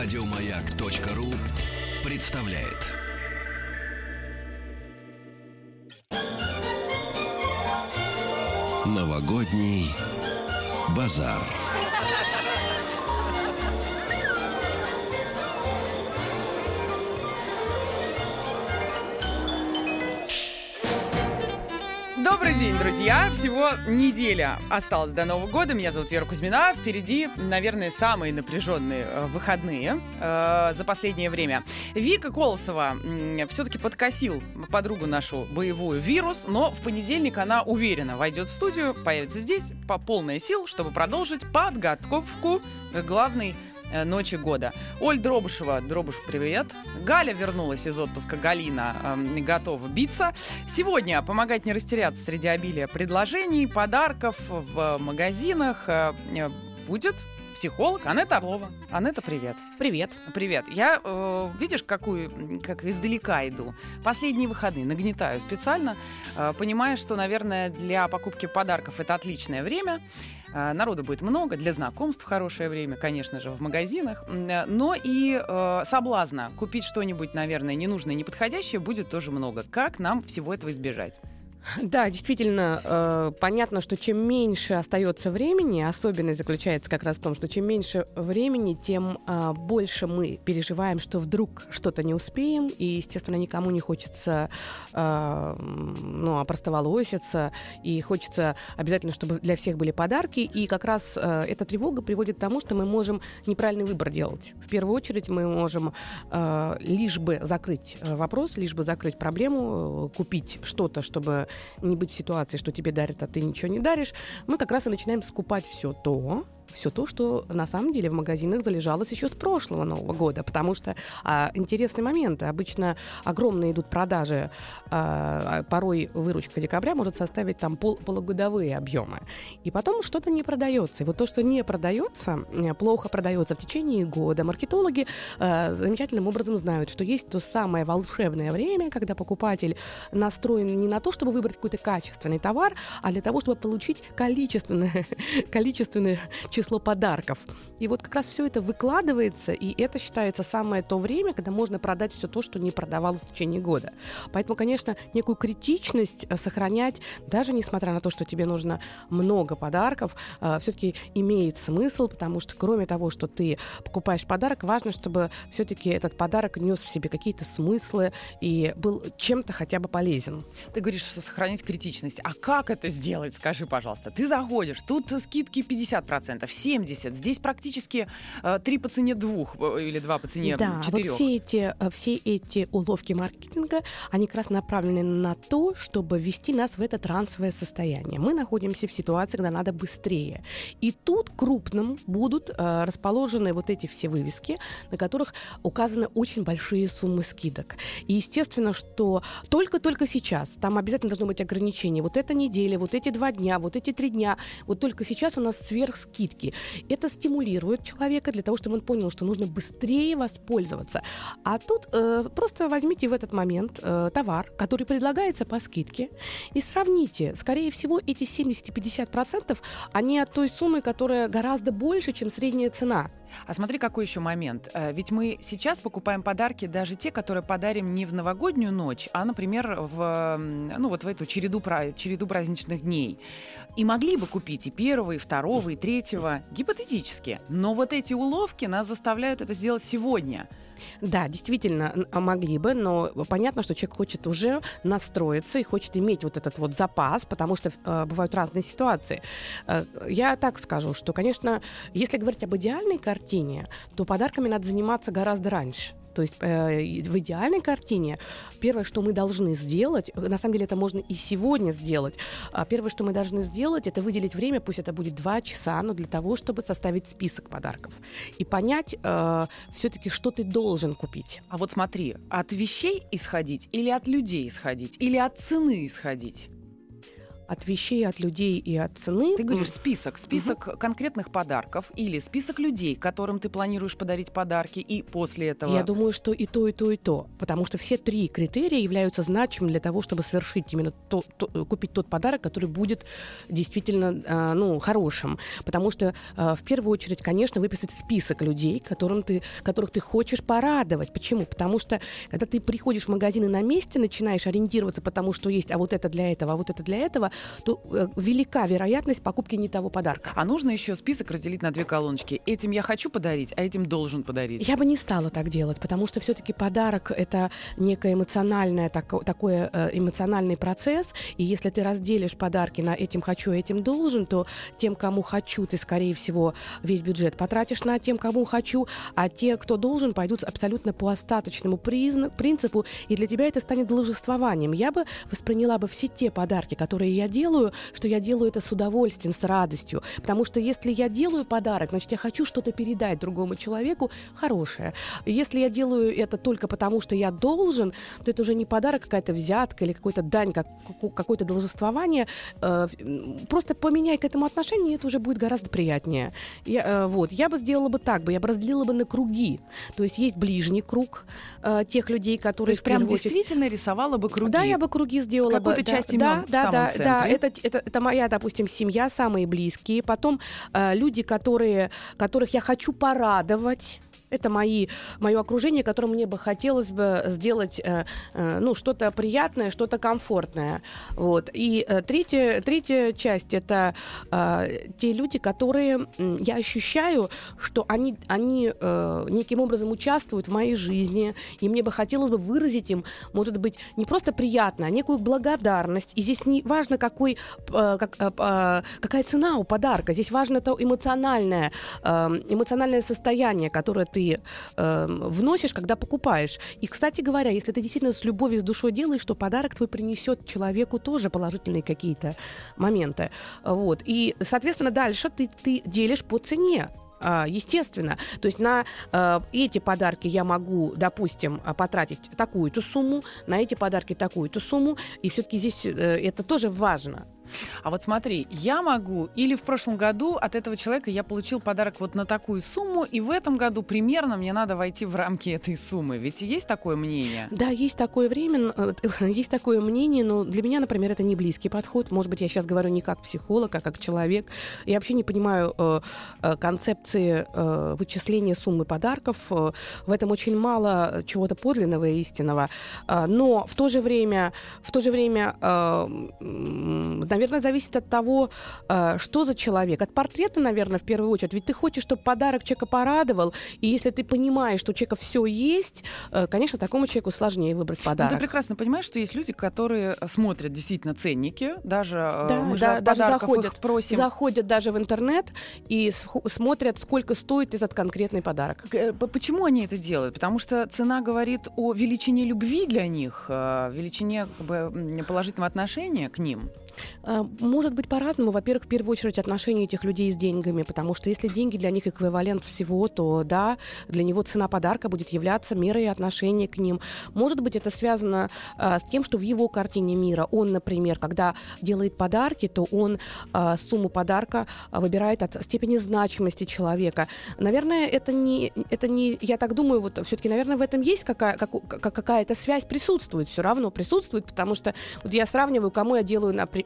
Радиомаяк.ру представляет. Новогодний базар. Добрый день, друзья! Всего неделя осталась до Нового года. Меня зовут Вера Кузьмина. Впереди, наверное, самые напряженные э, выходные э, за последнее время. Вика Колосова все-таки подкосил подругу нашу боевую вирус, но в понедельник она уверенно войдет в студию, появится здесь по полной сил, чтобы продолжить подготовку главной Э, ночи года. Оль Дробышева, Дробыш, привет. Галя вернулась из отпуска, Галина э, готова биться. Сегодня помогать не растеряться среди обилия предложений, подарков в магазинах э, э будет психолог Анетта Орлова. Анетта, привет. Привет. Привет. Я, э, видишь, какую, как издалека иду. Последние выходные нагнетаю специально, э, понимая, что, наверное, для покупки подарков это отличное время. Э, народу будет много, для знакомств хорошее время, конечно же, в магазинах. Э, но и э, соблазна купить что-нибудь, наверное, ненужное, неподходящее будет тоже много. Как нам всего этого избежать? Да, действительно, э, понятно, что чем меньше остается времени, особенность заключается как раз в том, что чем меньше времени, тем э, больше мы переживаем, что вдруг что-то не успеем, и, естественно, никому не хочется э, ну, опростоволоситься, и хочется обязательно, чтобы для всех были подарки, и как раз э, эта тревога приводит к тому, что мы можем неправильный выбор делать. В первую очередь мы можем э, лишь бы закрыть вопрос, лишь бы закрыть проблему, купить что-то, чтобы не быть в ситуации, что тебе дарят, а ты ничего не даришь, мы как раз и начинаем скупать все то, все то, что на самом деле в магазинах залежалось еще с прошлого Нового года, потому что а, интересный момент. Обычно огромные идут продажи, а, порой выручка декабря может составить там пол, полугодовые объемы. И потом что-то не продается. И вот то, что не продается, э, плохо продается в течение года, маркетологи а, замечательным образом знают, что есть то самое волшебное время, когда покупатель настроен не на то, чтобы выбрать какой-то качественный товар, а для того, чтобы получить количественное, количественное число подарков. И вот как раз все это выкладывается, и это считается самое то время, когда можно продать все то, что не продавалось в течение года. Поэтому, конечно, некую критичность э, сохранять, даже несмотря на то, что тебе нужно много подарков, э, все-таки имеет смысл, потому что кроме того, что ты покупаешь подарок, важно, чтобы все-таки этот подарок нес в себе какие-то смыслы и был чем-то хотя бы полезен. Ты говоришь, что сохранить критичность. А как это сделать, скажи, пожалуйста? Ты заходишь, тут скидки 50%, 70. Здесь практически э, три по цене двух э, или два по цене да, четырех. Вот все эти, э, все эти уловки маркетинга, они как раз направлены на то, чтобы ввести нас в это трансовое состояние. Мы находимся в ситуации, когда надо быстрее. И тут крупным будут э, расположены вот эти все вывески, на которых указаны очень большие суммы скидок. И естественно, что только-только сейчас там обязательно должно быть ограничение. Вот эта неделя, вот эти два дня, вот эти три дня, вот только сейчас у нас сверхскидки скидки. Это стимулирует человека для того, чтобы он понял, что нужно быстрее воспользоваться. А тут э, просто возьмите в этот момент э, товар, который предлагается по скидке, и сравните. Скорее всего, эти 70-50% они от той суммы, которая гораздо больше, чем средняя цена. А смотри, какой еще момент. Э, ведь мы сейчас покупаем подарки, даже те, которые подарим не в новогоднюю ночь, а, например, в, ну, вот в эту череду, череду праздничных дней. И могли бы купить и первого, и второго, и третьего, гипотетически. Но вот эти уловки нас заставляют это сделать сегодня. Да, действительно, а могли бы, но понятно, что человек хочет уже настроиться и хочет иметь вот этот вот запас, потому что э, бывают разные ситуации. Э, я так скажу, что, конечно, если говорить об идеальной картине, то подарками надо заниматься гораздо раньше. То есть э, в идеальной картине первое, что мы должны сделать, на самом деле это можно и сегодня сделать, а первое, что мы должны сделать, это выделить время, пусть это будет два часа, но для того, чтобы составить список подарков и понять э, все-таки, что ты должен купить. А вот смотри, от вещей исходить или от людей исходить, или от цены исходить? От вещей, от людей и от цены. Ты говоришь список, список угу. конкретных подарков или список людей, которым ты планируешь подарить подарки, и после этого... Я думаю, что и то, и то, и то, потому что все три критерия являются значимыми для того, чтобы совершить именно то, то, купить тот подарок, который будет действительно э, ну, хорошим. Потому что э, в первую очередь, конечно, выписать список людей, которым ты, которых ты хочешь порадовать. Почему? Потому что когда ты приходишь в магазин и на месте начинаешь ориентироваться, потому что есть, а вот это для этого, а вот это для этого, то э, велика вероятность покупки не того подарка. А нужно еще список разделить на две колоночки. Этим я хочу подарить, а этим должен подарить. Я бы не стала так делать, потому что все-таки подарок это некое эмоциональное так, такой э, эмоциональный процесс, и если ты разделишь подарки на этим хочу, этим должен, то тем, кому хочу, ты скорее всего весь бюджет потратишь на тем, кому хочу, а те, кто должен, пойдут абсолютно по остаточному признак, принципу, и для тебя это станет должествованием. Я бы восприняла бы все те подарки, которые я делаю, что я делаю это с удовольствием, с радостью. Потому что если я делаю подарок, значит, я хочу что-то передать другому человеку хорошее. Если я делаю это только потому, что я должен, то это уже не подарок, какая-то взятка или какой-то дань, как, какое-то должествование. Э, просто поменяй к этому отношение, и это уже будет гораздо приятнее. Я, э, вот, я бы сделала бы так бы, я бы разделила бы на круги. То есть есть ближний круг э, тех людей, которые... То есть прям действительно рисовала бы круги? Да, я бы круги сделала Какую-то бы. часть да, да, да, центре. Это, это, это моя, допустим, семья, самые близкие. Потом э, люди, которые, которых я хочу порадовать это мои, мое окружение, которому мне бы хотелось бы сделать э, э, ну, что-то приятное, что-то комфортное. Вот. И э, третья, третья часть — это э, те люди, которые э, я ощущаю, что они, они э, неким образом участвуют в моей жизни, и мне бы хотелось бы выразить им, может быть, не просто приятно, а некую благодарность. И здесь не важно, какой, э, как, э, э какая цена у подарка, здесь важно то эмоциональное, э, эмоциональное состояние, которое ты ты э, вносишь, когда покупаешь. И, кстати говоря, если ты действительно с любовью, с душой делаешь, то подарок твой принесет человеку тоже положительные какие-то моменты. Вот. И, соответственно, дальше ты, ты делишь по цене а, естественно. То есть на э, эти подарки я могу, допустим, потратить такую-то сумму, на эти подарки такую-то сумму, и все-таки здесь э, это тоже важно. А вот смотри, я могу, или в прошлом году от этого человека я получил подарок вот на такую сумму, и в этом году примерно мне надо войти в рамки этой суммы. Ведь есть такое мнение? Да, есть такое время, э, есть такое мнение, но для меня, например, это не близкий подход. Может быть, я сейчас говорю не как психолог, а как человек. Я вообще не понимаю э, э концепции э, вычисления суммы подарков. Э, в этом очень мало чего-то подлинного и истинного. Но в то же время, в то же время, э, наверное, зависит от того, э, что за человек. От портрета, наверное, в первую очередь. Ведь ты хочешь, чтобы подарок человека порадовал, и если ты понимаешь, что у человека все есть, э, конечно, такому человеку сложнее выбрать подарок. Ну, ты прекрасно понимаешь, что есть люди, которые смотрят действительно ценники, даже э, да, мы да, же даже заходят, их просим. заходят даже в интернет и смотрят, сколько стоит этот конкретный подарок. Почему они это делают? Потому что цена говорит о величине любви для них, величине как бы, положительного отношения к ним. А, может быть по-разному. Во-первых, в первую очередь отношения этих людей с деньгами, потому что если деньги для них эквивалент всего, то да, для него цена подарка будет являться мерой отношения к ним. Может быть, это связано а, с тем, что в его картине мира он, например, когда делает подарки, то он а, сумму подарка выбирает от степени значимости человека. Наверное, это не, это не, я так думаю, вот все-таки, наверное, в этом есть какая, как, какая-то связь присутствует, все равно присутствует, потому что вот я сравниваю, кому я делаю, например,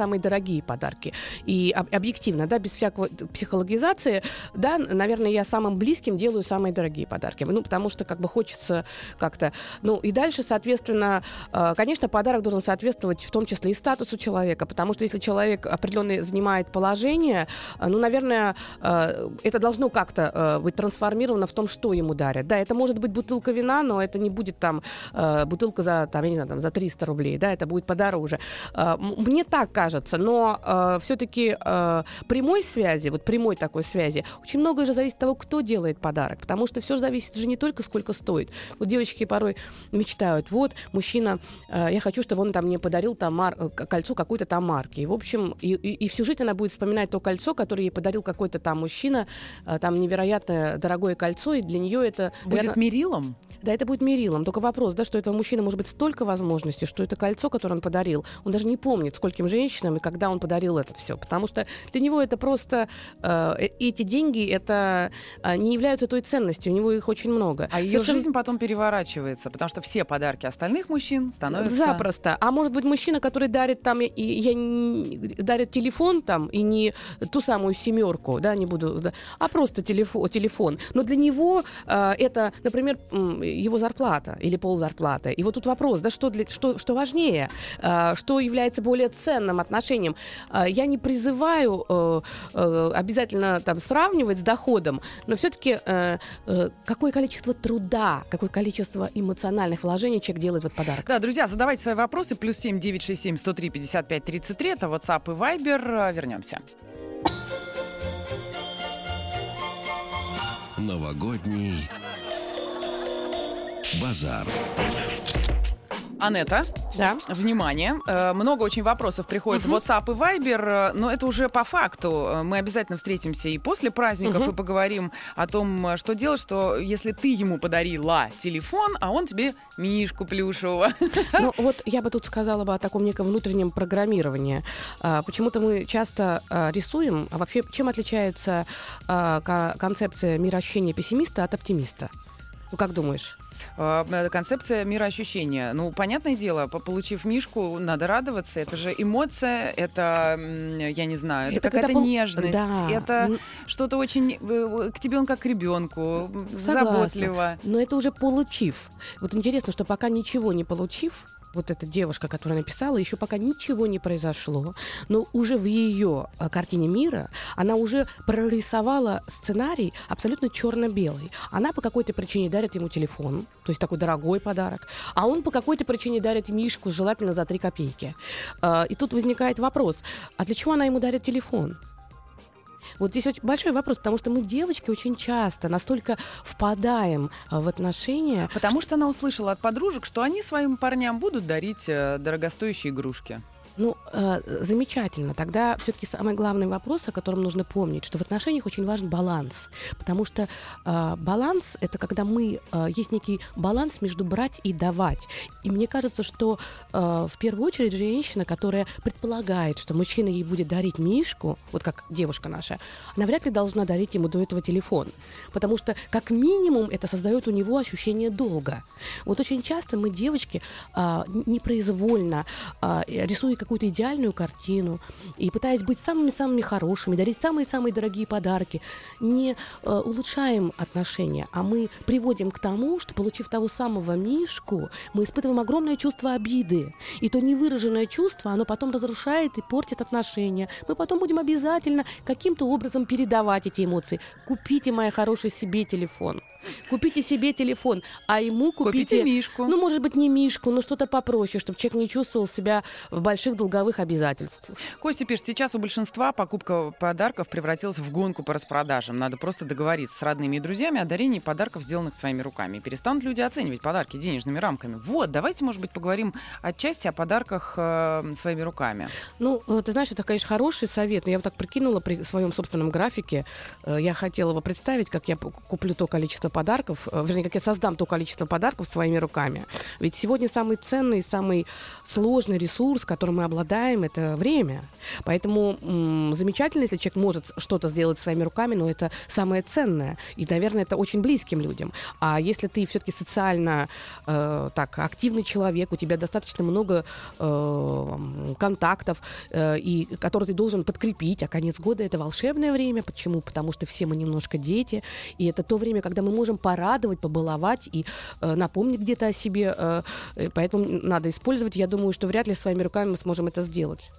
самые дорогие подарки. И объективно, да, без всякого психологизации, да, наверное, я самым близким делаю самые дорогие подарки. Ну, потому что как бы хочется как-то... Ну, и дальше, соответственно, э, конечно, подарок должен соответствовать в том числе и статусу человека, потому что если человек определенный занимает положение, э, ну, наверное, э, это должно как-то быть трансформировано в том, что ему дарят. Да, это может быть бутылка вина, но это не будет там бутылка за, там, я не знаю, там, за 300 рублей, да, это будет подороже. Мне так кажется, но э, все-таки э, прямой связи, вот прямой такой связи, очень многое же зависит от того, кто делает подарок, потому что все зависит же не только сколько стоит. Вот девочки порой мечтают, вот мужчина, э, я хочу, чтобы он там мне подарил там мар- э, кольцо какой-то там марки, и в общем и, и, и всю жизнь она будет вспоминать то кольцо, которое ей подарил какой-то там мужчина, э, там невероятно дорогое кольцо, и для нее это будет наверное, мерилом. Да, это будет мерилом. Только вопрос, да, что этого мужчины может быть столько возможностей, что это кольцо, которое он подарил, он даже не помнит, сколько скольким женщинам, и когда он подарил это все. Потому что для него это просто... Э, э эти деньги это э, не являются той ценностью, у него их очень много. А ее Совершенно... жизнь потом переворачивается, потому что все подарки остальных мужчин становятся... Запросто. А может быть, мужчина, который дарит там, и, я, дарит телефон там, и не ту самую семерку, да, не буду, да, а просто телефон, телефон. Но для него э, это, например, его зарплата или ползарплаты. И вот тут вопрос, да, что, для, что, что важнее, э, что является более ценным отношением. Э, я не призываю э, э, обязательно там сравнивать с доходом, но все-таки э, какое количество труда, какое количество эмоциональных вложений человек делает в этот подарок. Да, друзья, задавайте свои вопросы. Плюс семь девять шесть семь сто три пятьдесят пять тридцать три. Это WhatsApp и Viber. Вернемся. Новогодний базар. Анетта, да. внимание. Э, много очень вопросов приходит угу. в WhatsApp и Viber, э, но это уже по факту. Э, мы обязательно встретимся и после праздников угу. и поговорим о том, что делать, что если ты ему подарила телефон, а он тебе мишку плюшевого. Ну вот я бы тут сказала бы о таком неком внутреннем программировании. Почему-то мы часто рисуем, а вообще чем отличается концепция мироощущения пессимиста от оптимиста? Ну как думаешь? А, э, концепция мироощущения. Ну, понятное дело, получив мишку, надо радоваться. Это же эмоция, это, я не знаю, это, это какая-то пол... нежность, да. это что-то очень... Э, к тебе он как к ребенку, заботливо. Но это уже получив. Вот интересно, что пока ничего не получив, вот эта девушка, которая написала, еще пока ничего не произошло, но уже в ее а, картине мира она уже прорисовала сценарий абсолютно черно-белый. Она по какой-то причине дарит ему телефон, то есть такой дорогой подарок, а он по какой-то причине дарит мишку, желательно за три копейки. А, и тут возникает вопрос, а для чего она ему дарит телефон? Вот здесь очень большой вопрос, потому что мы, девочки, очень часто настолько впадаем а, в отношения. Потому что, что она услышала от подружек, что они своим парням будут дарить э, дорогостоящие игрушки. Ну, э, замечательно. Тогда все-таки самый главный вопрос, о котором нужно помнить, что в отношениях очень важен баланс. Потому что э, баланс это когда мы э, есть некий баланс между брать и давать. И мне кажется, что э, в первую очередь женщина, которая предполагает, что мужчина ей будет дарить мишку, вот как девушка наша, она вряд ли должна дарить ему до этого телефон. Потому что, как минимум, это создает у него ощущение долга. Вот очень часто мы, девочки, э, непроизвольно э, рисуя какую-то идеальную картину и пытаясь быть самыми-самыми хорошими, дарить самые-самые дорогие подарки, не э, улучшаем отношения, а мы приводим к тому, что, получив того самого Мишку, мы испытываем огромное чувство обиды. И то невыраженное чувство, оно потом разрушает и портит отношения. Мы потом будем обязательно каким-то образом передавать эти эмоции. Купите, моя хорошая, себе телефон. Купите себе телефон, а ему купите... Купите Мишку. Ну, может быть, не Мишку, но что-то попроще, чтобы человек не чувствовал себя в больших долговых обязательствах. Костя пишет, сейчас у большинства покупка подарков превратилась в гонку по распродажам. Надо просто договориться с родными и друзьями о дарении подарков, сделанных своими руками. И перестанут люди оценивать подарки денежными рамками. Вот, давайте, может быть, поговорим отчасти о подарках э, своими руками. Ну, э, ты знаешь, это, конечно, хороший совет, но я вот так прикинула при своем собственном графике. Э, я хотела его представить, как я куплю то количество подарков, э, вернее, как я создам то количество подарков своими руками. Ведь сегодня самый ценный, самый сложный ресурс, которым мы обладаем, это время. Поэтому м- замечательно, если человек может что-то сделать своими руками, но это самое ценное. И, наверное, это очень близким людям. А если ты все-таки социально э, так активный человек, у тебя достаточно много э, контактов, э, и которые ты должен подкрепить, а конец года это волшебное время. Почему? Потому что все мы немножко дети, и это то время, когда мы можем порадовать, побаловать и э, напомнить где-то о себе. Э, поэтому надо использовать. Я думаю, что вряд ли своими руками мы сможем это сделать.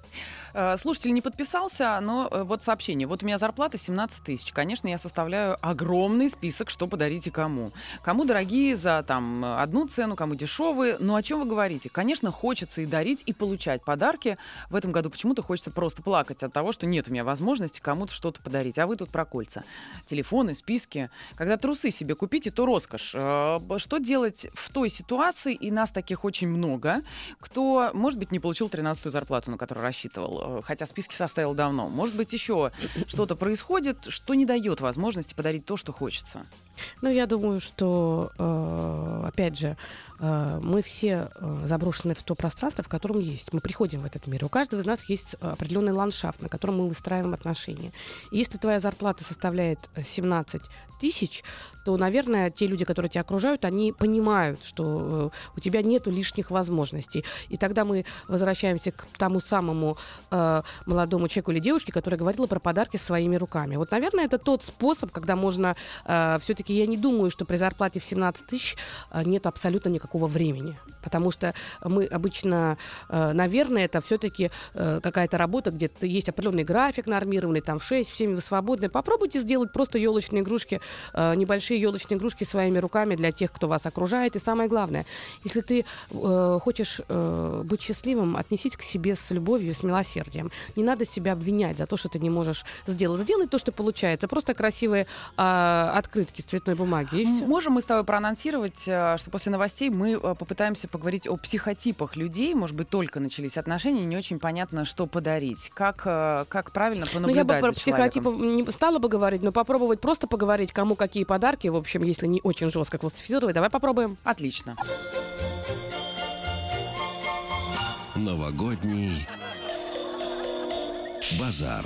Э, слушатель не подписался, но э, вот сообщение. Вот у меня зарплата 17 тысяч. Конечно, я составляю огромный список, что подарить и кому. Кому дорогие за там одну цену, кому дешевые. Ну о чем вы говорите? Конечно, хочется и дарить, и получать подарки. В этом году почему-то хочется просто плакать от того, что нет у меня возможности кому-то что-то подарить. А вы тут про кольца. Телефоны, списки. Когда трусы себе купите, то роскошь. Э, что делать в той ситуации, и нас таких очень много, кто, может быть, не получил 13-ю зарплату, на которую рассчитывал Э, хотя списки составил давно. Может быть, еще что-то происходит, что не дает возможности подарить то, что хочется. Ну, я думаю, что, э, опять же, мы все э, заброшены в то пространство, в котором есть. Мы приходим в этот мир. У каждого из нас есть определенный ландшафт, на котором мы выстраиваем отношения. И если твоя зарплата составляет 17 тысяч, то, наверное, те люди, которые тебя окружают, они понимают, что э, у тебя нет лишних возможностей. И тогда мы возвращаемся к тому самому э, молодому человеку или девушке, которая говорила про подарки своими руками. Вот, наверное, это тот способ, когда можно... Э, все-таки я не думаю, что при зарплате в 17 тысяч э, нет абсолютно никакого времени. Потому что мы обычно, э, наверное, это все-таки э, какая-то работа, где есть определенный график нормированный, там в 6, в 7 вы свободны. Попробуйте сделать просто елочные игрушки, э, небольшие большие елочные игрушки своими руками для тех, кто вас окружает. И самое главное, если ты хочешь быть счастливым, отнесись к себе с любовью, с милосердием. Не надо себя обвинять за то, что ты не можешь сделать. Сделай то, что получается. Просто красивые э, открытки с цветной бумаги. Можем мы с тобой проанонсировать, что после новостей мы э, попытаемся поговорить о психотипах людей. Может быть, только начались отношения, не очень понятно, что подарить. Как, э, как правильно понаблюдать ну, я бы про психотипы не стала бы говорить, но попробовать просто поговорить, кому какие подарки в общем, если не очень жестко классифицировать. Давай попробуем. Отлично. Новогодний базар.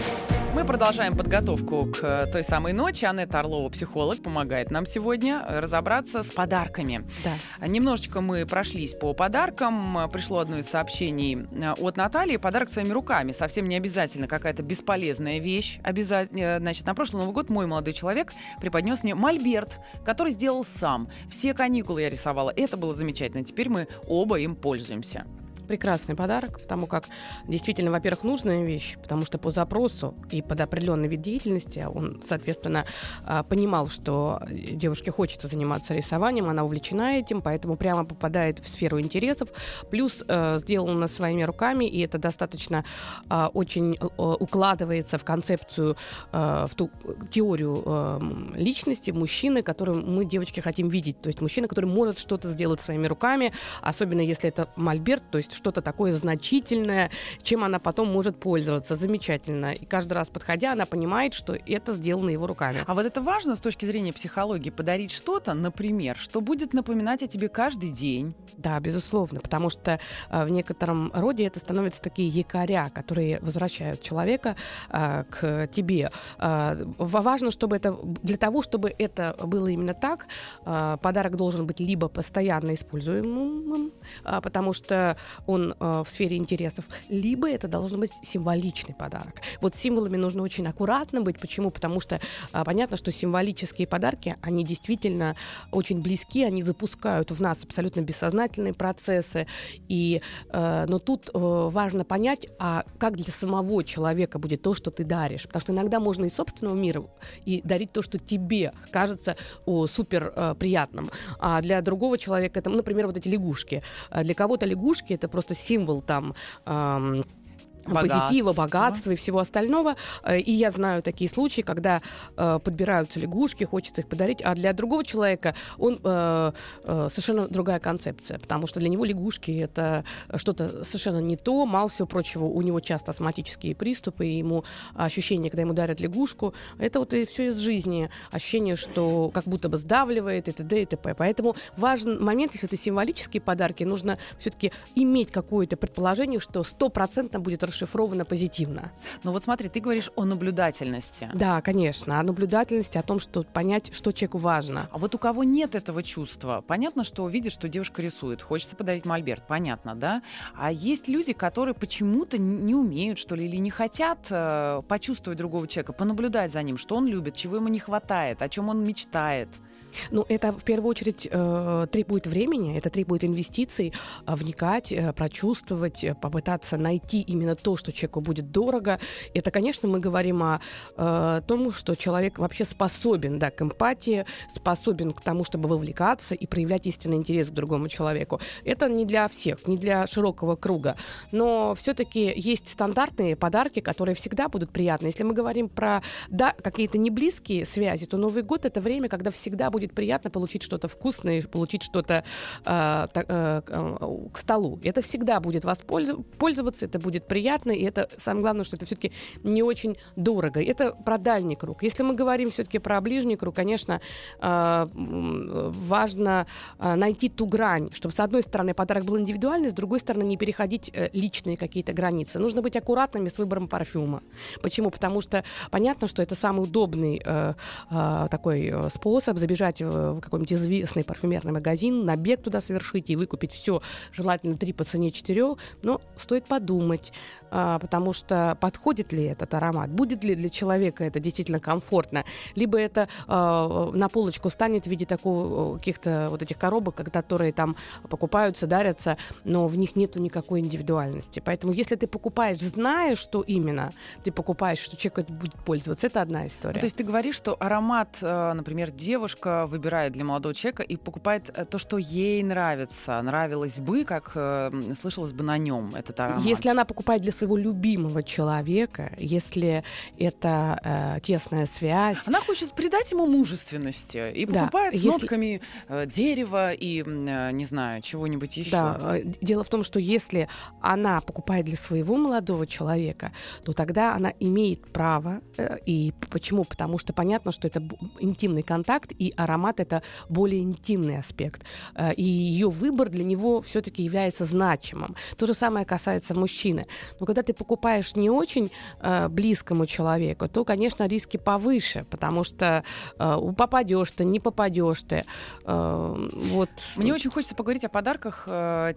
Мы продолжаем подготовку к э, той самой ночи. Анетта Орлова, психолог, помогает нам сегодня разобраться с подарками. Да. Немножечко мы прошлись по подаркам. Пришло одно из сообщений э, от Натальи. Подарок своими руками. Совсем не обязательно какая-то бесполезная вещь. Обязательно. Э, значит, на прошлый Новый год мой молодой человек преподнес мне мольберт, который сделал сам. Все каникулы я рисовала. Это было замечательно. Теперь мы оба им пользуемся прекрасный подарок, потому как действительно, во-первых, нужная вещь, потому что по запросу и под определенный вид деятельности он, соответственно, а, понимал, что девушке хочется заниматься рисованием, она увлечена этим, поэтому прямо попадает в сферу интересов. Плюс э, сделано своими руками, и это достаточно а, очень э, укладывается в концепцию, э, в ту теорию личности мужчины, которую мы, девочки, хотим видеть. То есть мужчина, который может что-то сделать своими руками, особенно если это мольберт, то есть что-то такое значительное, чем она потом может пользоваться. Замечательно. И каждый раз подходя, она понимает, что это сделано его руками. А вот это важно с точки зрения психологии, подарить что-то, например, что будет напоминать о тебе каждый день. Да, безусловно, потому что э, в некотором роде это становятся такие якоря, которые возвращают человека э, к тебе. Э, важно, чтобы это для того, чтобы это было именно так, подарок должен быть либо постоянно используемым, потому что он э, в сфере интересов, либо это должен быть символичный подарок. Вот символами нужно очень аккуратно быть. Почему? Потому что э, понятно, что символические подарки, они действительно очень близки, они запускают в нас абсолютно бессознательные процессы. И, э, но тут э, важно понять, а как для самого человека будет то, что ты даришь. Потому что иногда можно из собственного мира и дарить то, что тебе кажется супер э, приятным. А для другого человека это, например, вот эти лягушки. А для кого-то лягушки это просто символ там эм, богатство. позитива, богатства и всего остального. Э, и я знаю такие случаи, когда э, подбираются лягушки, хочется их подарить, а для другого человека он э, э, совершенно другая концепция, потому что для него лягушки это что-то совершенно не то, мало всего прочего, у него часто астматические приступы, и ему ощущение, когда ему дарят лягушку, это вот и все из жизни, ощущение, что как будто бы сдавливает и т.д. и т.п. Поэтому важный момент, если это символические подарки, нужно все-таки иметь какое-то предположение, что стопроцентно будет расшифровано позитивно. Ну вот смотри, ты говоришь о наблюдательности. Да, конечно, о наблюдательности, о том, что понять, что человеку важно. А вот у кого нет этого чувства, понятно, что видишь, что девушка рисует, хочется подарить мольберт, понятно, да? А есть люди, которые почему-то не умеют, что ли, или не хотят э, почувствовать другого человека, понаблюдать за ним, что он любит, чего ему не хватает, о чем он мечтает. Ну, это в первую очередь э, требует времени, это требует инвестиций, э, вникать, э, прочувствовать, э, попытаться найти именно то, что человеку будет дорого. Это, конечно, мы говорим о э, том, что человек вообще способен да, к эмпатии, способен к тому, чтобы вовлекаться и проявлять истинный интерес к другому человеку. Это не для всех, не для широкого круга. Но все-таки есть стандартные подарки, которые всегда будут приятны. Если мы говорим про да, какие-то неблизкие связи, то Новый год это время, когда всегда будет будет приятно получить что-то вкусное, получить что-то э, э, к столу. Это всегда будет вас пользоваться, это будет приятно и это самое главное, что это все-таки не очень дорого. Это про дальний круг. Если мы говорим все-таки про ближний круг, конечно, э, важно э, найти ту грань, чтобы с одной стороны подарок был индивидуальный, с другой стороны не переходить э, личные какие-то границы. Нужно быть аккуратными с выбором парфюма. Почему? Потому что понятно, что это самый удобный э, э, такой способ забежать в какой-нибудь известный парфюмерный магазин, набег туда совершить и выкупить все, желательно три по цене четырех, но стоит подумать, а, потому что подходит ли этот аромат, будет ли для человека это действительно комфортно, либо это а, на полочку станет в виде такого каких-то вот этих коробок, которые там покупаются, дарятся, но в них нету никакой индивидуальности. Поэтому если ты покупаешь, зная, что именно ты покупаешь, что человек будет пользоваться, это одна история. Ну, то есть ты говоришь, что аромат, э, например, девушка выбирает для молодого человека и покупает э, то, что ей нравится, нравилось бы, как э, слышалось бы на нем этот аромат. Если она покупает для своего любимого человека, если это э, тесная связь. Она хочет придать ему мужественности и покупает да, с если... нотками э, дерева и, э, не знаю, чего-нибудь еще. Да, э, дело в том, что если она покупает для своего молодого человека, то тогда она имеет право. Э, и почему? Потому что понятно, что это интимный контакт, и аромат это более интимный аспект. Э, и ее выбор для него все-таки является значимым. То же самое касается мужчины. Но когда ты покупаешь не очень э, близкому человеку, то, конечно, риски повыше, потому что э, попадешь ты, не попадешь ты. Вот. Мне очень хочется поговорить о подарках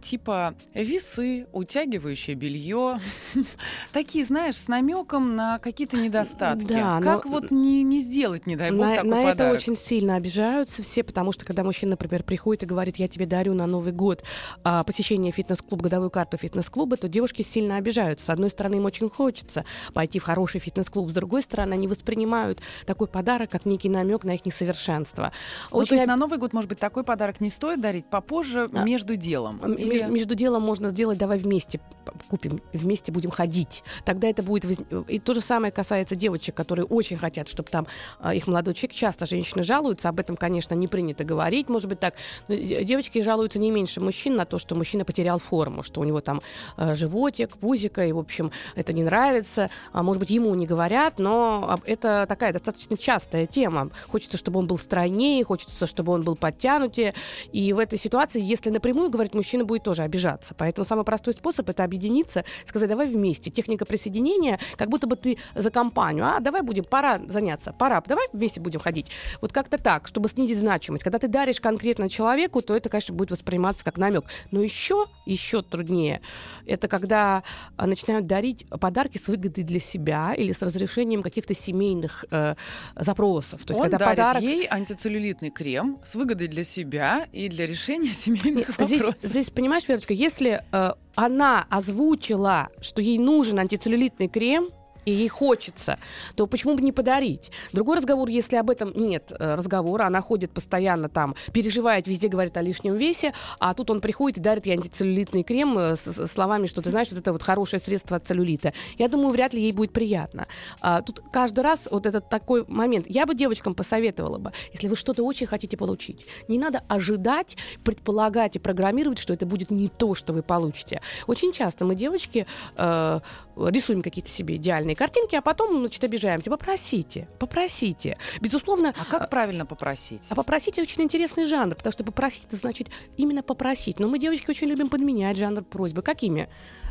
типа весы, утягивающее белье, такие, знаешь, с намеком на какие-то недостатки. Да, как вот не, не сделать, не дай бог, на, такой на подарок? это очень сильно обижаются все, потому что когда мужчина, например, приходит и говорит, я тебе дарю на Новый год а, посещение фитнес-клуба, годовую карту фитнес-клуба, то девушки сильно обижаются. С одной стороны, им очень хочется пойти в хороший фитнес-клуб, с другой стороны, они воспринимают такой подарок как некий намек на их несовершенство. Ну, очень... то есть на Новый год, может быть, такой подарок не стоит дарить попозже, а, между делом? Или... Между делом можно сделать, давай вместе купим, вместе будем ходить. Тогда это будет... И то же самое касается девочек, которые очень хотят, чтобы там а, их молодой человек, часто женщины жалуются, об этом, конечно, не принято говорить, может быть, так. Но девочки жалуются не меньше мужчин на то, что мужчина потерял форму, что у него там э, животик, пузика, и, в общем, это не нравится. А, может быть, ему не говорят, но это такая достаточно частая тема. Хочется, чтобы он был стройнее, хочется, чтобы он был подтянутее. И в этой ситуации, если напрямую говорить, мужчина будет тоже обижаться. Поэтому самый простой способ — это объединиться, сказать, давай вместе. Техника присоединения, как будто бы ты за компанию. А, давай будем, пора заняться, пора, давай вместе будем ходить. Вот как-то так, чтобы снизить значимость. Когда ты даришь конкретно человеку, то это, конечно, будет восприниматься как намек. Но еще, еще труднее, это когда а, начинают дарить подарки с выгодой для себя или с разрешением каких-то семейных э, запросов. То есть, Он когда дарит подарок... ей антицеллюлитный крем с выгодой для себя и для решения семейных Нет, вопросов. Здесь, здесь, понимаешь, Верочка, если э, она озвучила, что ей нужен антицеллюлитный крем, и ей хочется, то почему бы не подарить? Другой разговор, если об этом нет э, разговора, она ходит постоянно там, переживает, везде говорит о лишнем весе, а тут он приходит и дарит ей антицеллюлитный крем э, с, словами, что ты знаешь, что это вот хорошее средство от целлюлита. Я думаю, вряд ли ей будет приятно. А, тут каждый раз вот этот такой момент. Я бы девочкам посоветовала бы, если вы что-то очень хотите получить, не надо ожидать, предполагать и программировать, что это будет не то, что вы получите. Очень часто мы, девочки, э, рисуем какие-то себе идеальные картинки, а потом, значит, обижаемся. Попросите, попросите. Безусловно... А как а, правильно попросить? А попросить очень интересный жанр, потому что попросить, это значит именно попросить. Но мы, девочки, очень любим подменять жанр просьбы. Какими?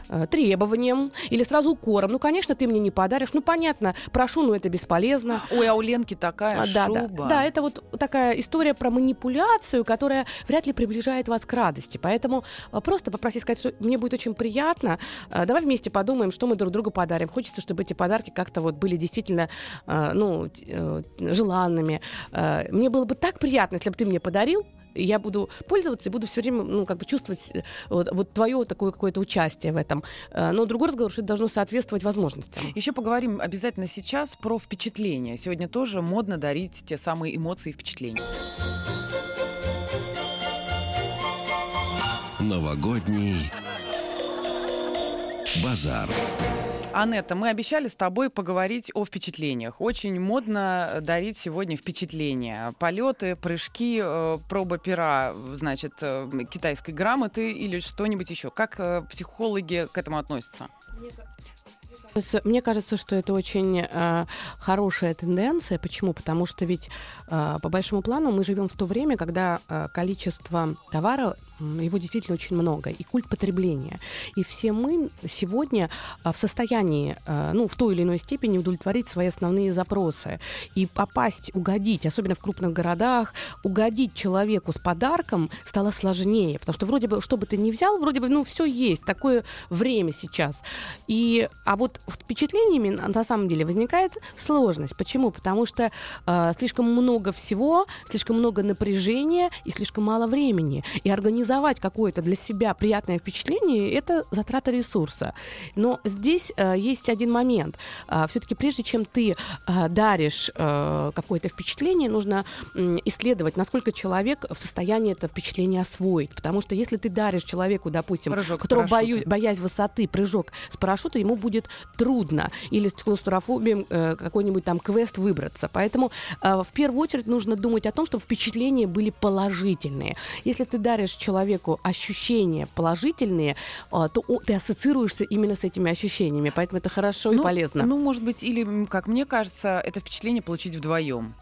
Э, требованием или сразу укором. Ну, конечно, ты мне не подаришь. Ну, понятно, прошу, но это бесполезно. Ой, а у Ленки такая а, да, шуба. Да, да, это вот такая история про манипуляцию, которая вряд ли приближает вас к радости. Поэтому э, просто попросить сказать, что мне будет очень приятно. Э, давай вместе подумаем, что мы друг другу подарим. Хочется, чтобы эти подарки как-то вот были действительно, ну, желанными. Мне было бы так приятно, если бы ты мне подарил, я буду пользоваться и буду все время, ну, как бы чувствовать э, вот, вот твое такое какое-то участие в этом. Э, но другой разговор, что это должно соответствовать возможностям. Еще поговорим обязательно сейчас про впечатления. Сегодня тоже модно дарить те самые эмоции и впечатления. Новогодний базар. Анетта, мы обещали с тобой поговорить о впечатлениях. Очень модно дарить сегодня впечатления. Полеты, прыжки, э, проба пера, значит, э, китайской грамоты или что-нибудь еще. Как э, психологи к этому относятся? Мне кажется, что это очень э, хорошая тенденция. Почему? Потому что ведь э, по большому плану мы живем в то время, когда э, количество товара его действительно очень много, и культ потребления. И все мы сегодня а, в состоянии, а, ну, в той или иной степени удовлетворить свои основные запросы. И попасть, угодить, особенно в крупных городах, угодить человеку с подарком стало сложнее, потому что вроде бы, что бы ты ни взял, вроде бы, ну, все есть, такое время сейчас. И, а вот впечатлениями на самом деле возникает сложность. Почему? Потому что э, слишком много всего, слишком много напряжения и слишком мало времени. И организация организовать какое-то для себя приятное впечатление, это затрата ресурса. Но здесь э, есть один момент. Э, Все-таки прежде чем ты э, даришь э, какое-то впечатление, нужно э, исследовать, насколько человек в состоянии это впечатление освоить. Потому что если ты даришь человеку, допустим, прыжок которого бою, боясь высоты, прыжок с парашюта, ему будет трудно. Или с клаустрофобией э, какой-нибудь там квест выбраться. Поэтому э, в первую очередь нужно думать о том, чтобы впечатления были положительные. Если ты даришь человеку человеку ощущения положительные, а, то ты ассоциируешься именно с этими ощущениями. Поэтому это хорошо ну, и полезно. Ну, может быть, или, как мне кажется, это впечатление получить вдвоем.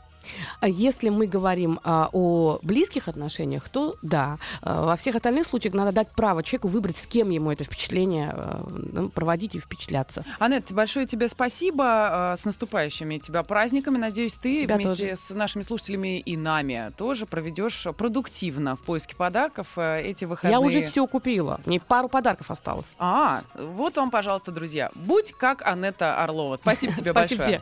А если мы говорим а, о близких отношениях, то да. А, во всех остальных случаях надо дать право человеку выбрать, с кем ему это впечатление а, ну, проводить и впечатляться. Аннет, большое тебе спасибо. А, с наступающими тебя праздниками. Надеюсь, ты тебя вместе тоже. с нашими слушателями и нами тоже проведешь продуктивно в поиске подарков а, эти выходные. Я уже все купила. Мне пару подарков осталось. А, вот вам, пожалуйста, друзья. Будь как Анетта Орлова. Спасибо тебе большое.